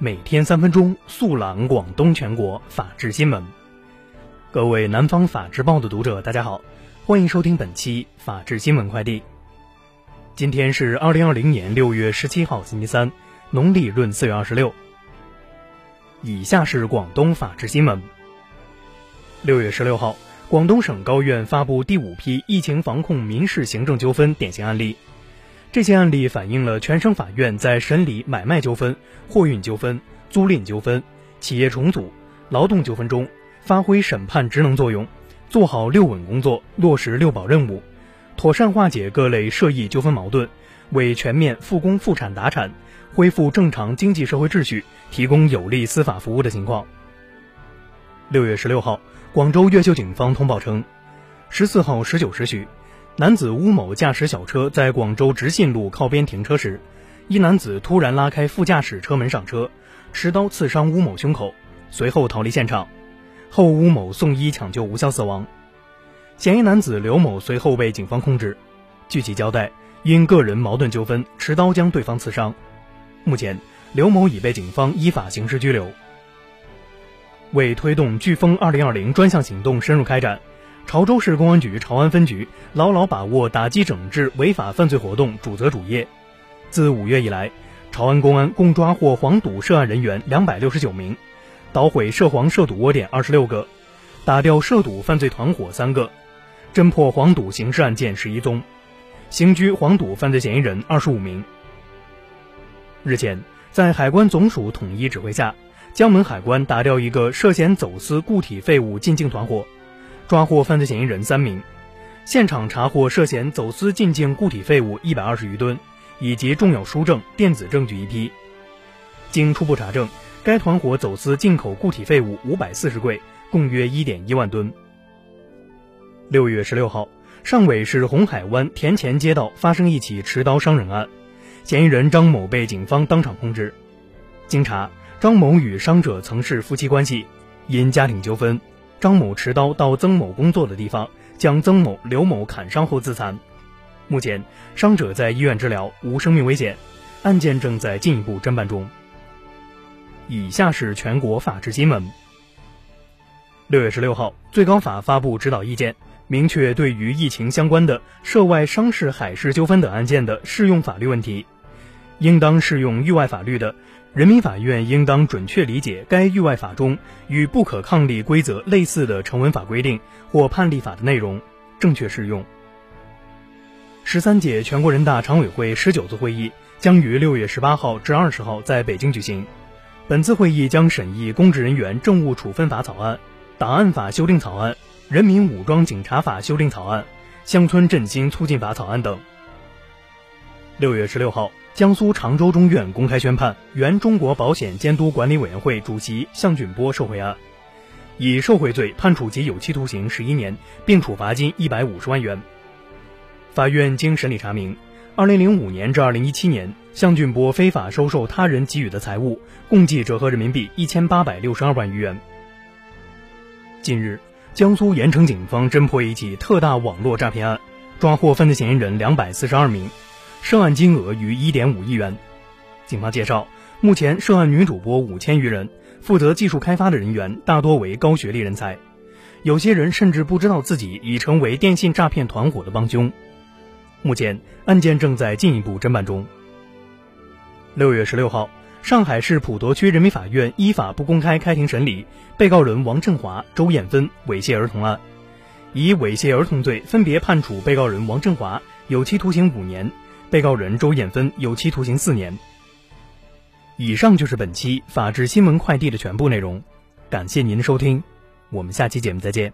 每天三分钟，速览广东全国法治新闻。各位南方法制报的读者，大家好，欢迎收听本期法治新闻快递。今天是二零二零年六月十七号，星期三，农历闰四月二十六。以下是广东法治新闻。六月十六号，广东省高院发布第五批疫情防控民事行政纠纷典型案例。这些案例反映了全省法院在审理买卖纠纷、货运纠纷、租赁纠纷、企业重组、劳动纠纷中，发挥审判职能作用，做好六稳工作，落实六保任务，妥善化解各类涉疫纠纷矛盾，为全面复工复产达产、恢复正常经济社会秩序提供有力司法服务的情况。六月十六号，广州越秀警方通报称，十四号十九时许。男子乌某驾驶小车在广州直信路靠边停车时，一男子突然拉开副驾驶车门上车，持刀刺伤乌某胸口，随后逃离现场。后乌某送医抢救无效死亡。嫌疑男子刘某随后被警方控制。据其交代，因个人矛盾纠纷，持刀将对方刺伤。目前，刘某已被警方依法刑事拘留。为推动“飓风二零二零”专项行动深入开展。潮州市公安局潮安分局牢牢把握打击整治违法犯罪活动主责主业。自五月以来，潮安公安共抓获黄赌涉案人员两百六十九名，捣毁涉黄涉赌窝点二十六个，打掉涉赌犯罪团伙三个，侦破黄赌刑事案件十一宗，刑拘黄赌犯罪嫌疑人二十五名。日前，在海关总署统一指挥下，江门海关打掉一个涉嫌走私固体废物进境团伙。抓获犯罪嫌疑人三名，现场查获涉嫌走私进境固体废物一百二十余吨，以及重要书证、电子证据一批。经初步查证，该团伙走私进口固体废物五百四十柜，共约一点一万吨。六月十六号，上尾市红海湾田前街道发生一起持刀伤人案，嫌疑人张某被警方当场控制。经查，张某与伤者曾是夫妻关系，因家庭纠纷。张某持刀到曾某工作的地方，将曾某、刘某砍伤后自残。目前，伤者在医院治疗，无生命危险。案件正在进一步侦办中。以下是全国法制新闻。六月十六号，最高法发布指导意见，明确对于疫情相关的涉外商事、海事纠纷等案件的适用法律问题，应当适用域外法律的。人民法院应当准确理解该域外法中与不可抗力规则类似的成文法规定或判例法的内容，正确适用。十三届全国人大常委会十九次会议将于六月十八号至二十号在北京举行。本次会议将审议公职人员政务处分法草案、档案法修订草案、人民武装警察法修订草案、乡村振兴促进法草案等。六月十六号。江苏常州中院公开宣判原中国保险监督管理委员会主席向俊波受贿案，以受贿罪判处其有期徒刑十一年，并处罚金一百五十万元。法院经审理查明，二零零五年至二零一七年，向俊波非法收受他人给予的财物共计折合人民币一千八百六十二万余元。近日，江苏盐城警方侦破一起特大网络诈骗案，抓获犯罪嫌疑人两百四十二名。涉案金额逾一点五亿元。警方介绍，目前涉案女主播五千余人，负责技术开发的人员大多为高学历人才，有些人甚至不知道自己已成为电信诈骗团伙的帮凶。目前案件正在进一步侦办中。六月十六号，上海市普陀区人民法院依法不公开开庭审理被告人王振华、周艳芬猥亵儿童案，以猥亵儿童罪分别判处被告人王振华有期徒刑五年。被告人周艳芬有期徒刑四年。以上就是本期法治新闻快递的全部内容，感谢您的收听，我们下期节目再见。